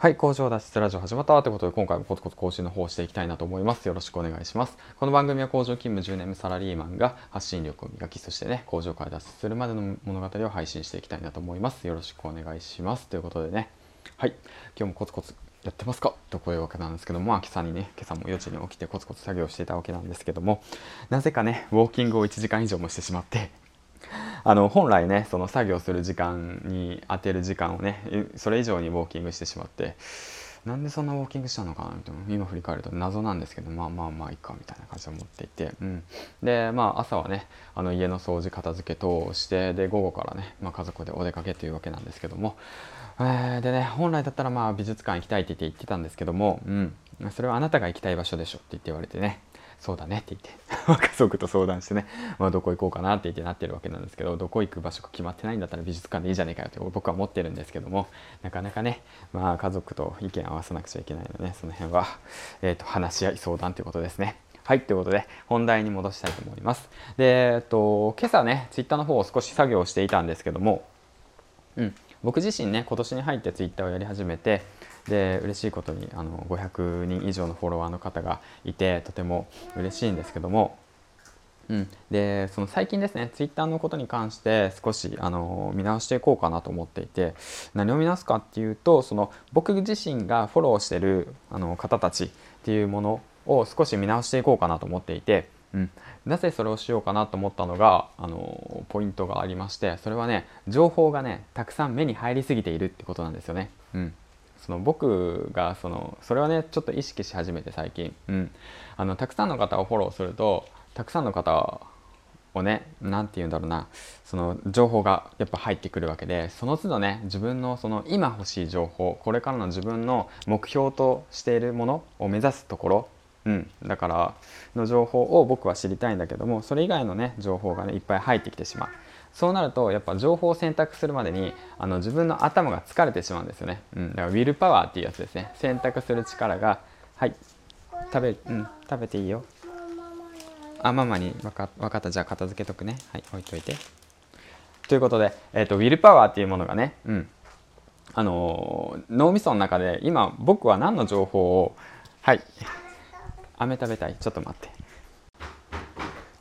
はい、工場脱出ラジオ始まったということで、今回もコツコツ更新の方をしていきたいなと思います。よろしくお願いします。この番組は工場勤務10年目サラリーマンが発信力を磨き、そしてね、工場から脱出するまでの物語を配信していきたいなと思います。よろしくお願いします。ということでね、はい、今日もコツコツやってますか？とこういうわけなんですけども、今朝にね、今朝も4時に起きてコツコツ作業していたわけなんですけども、なぜかね、ウォーキングを1時間以上もしてしまって、あの本来ねその作業する時間に当てる時間をねそれ以上にウォーキングしてしまってなんでそんなウォーキングしたのかなみたいな今振り返ると謎なんですけどまあまあまあいいかみたいな感じで思っていて、うん、でまあ朝はねあの家の掃除片付け等してで午後からね、まあ、家族でお出かけというわけなんですけども、えー、でね本来だったらまあ美術館行きたいって言って言ってたんですけども、うん、それはあなたが行きたい場所でしょって言って言われてね。そうだねって言って 家族と相談してね、まあ、どこ行こうかなって言ってなってるわけなんですけどどこ行く場所が決まってないんだったら美術館でいいじゃねえかよって僕は思ってるんですけどもなかなかね、まあ、家族と意見合わせなくちゃいけないので、ね、その辺は、えーと、話し合い相談ということですね。はい、ということで本題に戻したいと思います。で、えっと、今朝ね、ツイッターの方を少し作業していたんですけども、うん、僕自身ね、今年に入ってツイッターをやり始めて、で嬉しいことにあの500人以上のフォロワーの方がいてとても嬉しいんですけども、うん、でその最近ですねツイッターのことに関して少しあの見直していこうかなと思っていて何を見直すかっていうとその僕自身がフォローしてるあの方たちっていうものを少し見直していこうかなと思っていて、うん、なぜそれをしようかなと思ったのがあのポイントがありましてそれはね情報がねたくさん目に入りすぎているってことなんですよね。うん。その僕がそのそれはねちょっと意識し始めて最近、うん、あのたくさんの方をフォローするとたくさんの方をね何て言うんだろうな。その情報がやっぱ入ってくるわけでその都度ね自分のその今欲しい情報これからの自分の目標としているものを目指すところ。うん、だからの情報を僕は知りたいんだけどもそれ以外のね情報がねいっぱい入ってきてしまう。そうなるとやっぱ情報を選択するまでにあの自分の頭が疲れてしまうんですよね、うん、だからウィルパワーっていうやつですね。選択する力がはい。食べ,、うん、食べていいよ。あママに分か分かった。じゃあ片付けとくね。はい。置いといて。ということで、えーと、ウィルパワーっていうものがね、うん。あのー、脳みその中で今僕は何の情報をはい。飴食べたい？ちょっと待って。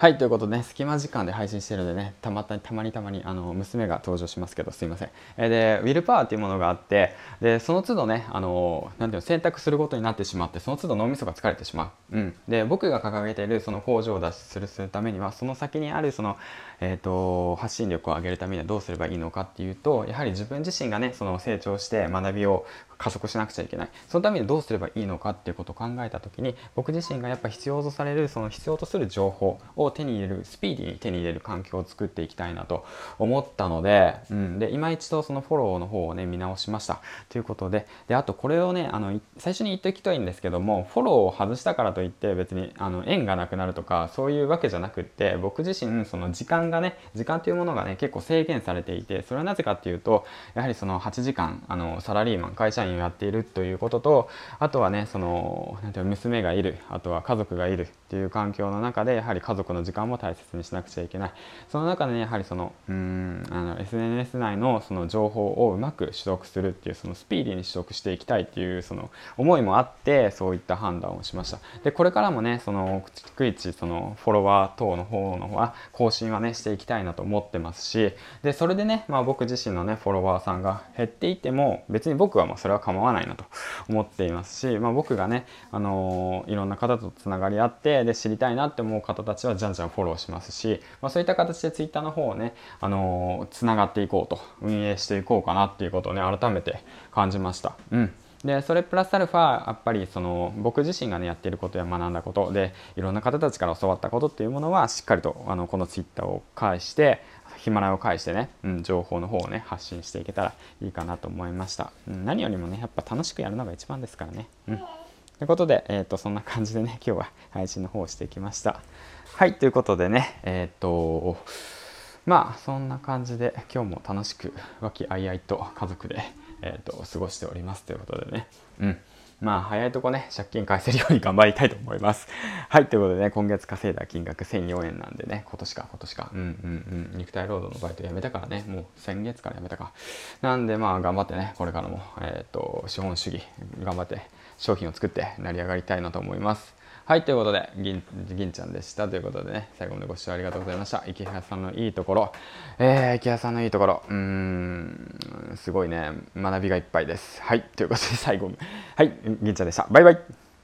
はい、ということでね、隙間時間で配信してるのでね、たまたたまにたまにあの娘が登場しますけど、すいません。えで、ウィルパワーっていうものがあって、で、その都度ね、あの、なていうの、選択することになってしまって、その都度脳みそが疲れてしまう。うん。で、僕が掲げているその工場を脱出するためには、その先にあるその、えっ、ー、と、発信力を上げるためにはどうすればいいのかっていうと、やはり自分自身がね、その成長して学びを加速しなくちゃいけないそのためにどうすればいいのかっていうことを考えた時に僕自身がやっぱ必要とされるその必要とする情報を手に入れるスピーディーに手に入れる環境を作っていきたいなと思ったので,、うん、で今一度そのフォローの方をね見直しました。ということでであとこれをねあの最初に言っておきたいんですけどもフォローを外したからといって別にあの縁がなくなるとかそういうわけじゃなくって僕自身その時間がね時間というものがね結構制限されていてそれはなぜかっていうとやはりその8時間あのサラリーマン会社員をやっているということとあとはねそのなんていう娘がいるあとは家族がいるっていう環境の中でやはり家族の時間も大切にしなくちゃいけない。その中でねやはりそのうんあの SNS 内のその情報をうまく取得するっていうそのスピーディーに取得していきたいっていうその思いもあってそういった判断をしました。でこれからもねその逐一そのフォロワー等の方のは更新はねしていきたいなと思ってますしでそれでね、まあ、僕自身のねフォロワーさんが減っていても別に僕はもうそれは構わないなと思っていますし、まあ、僕がね、あのー、いろんな方とつながり合ってで知りたいなって思う方たちはじゃんじゃんフォローしますし、まあ、そういった形で Twitter の方をね、あのー、つながっていこうと運営していこうかなっていうことをね改めて感じました。うん。でそれプラスアルファやっぱりその僕自身がねやっていることや学んだことでいろんな方たちから教わったことっていうものはしっかりとあのこのツイッターを介してヒマラヤを介してね、うん、情報の方をね発信していけたらいいかなと思いました、うん、何よりもねやっぱ楽しくやるのが一番ですからね。うん。ということで、えーと、そんな感じでね 今日は配信の方をしてきました。はいということでねえっ、ー、とまあそんな感じで今日も楽しく和気あいあいと家族で、えーと、過ごしておりますということでね。うん。まあ早いとこね借金返せるように頑張りたいと思います。はいということでね今月稼いだ金額1004円なんでね今年か今年か。うんうんうん。肉体労働のバイト辞めたからね。もう先月から辞めたか。なんでまあ頑張ってねこれからもえっ、ー、と資本主義頑張って商品を作って成り上がりたいなと思います。はい、ということで、銀銀ちゃんでした。ということでね、最後までご視聴ありがとうございました。池原さんのいいところ、えー、池原さんのいいところ、うーん、すごいね、学びがいっぱいです。はい、ということで最後、はい、銀ちゃんでした。バイバイ。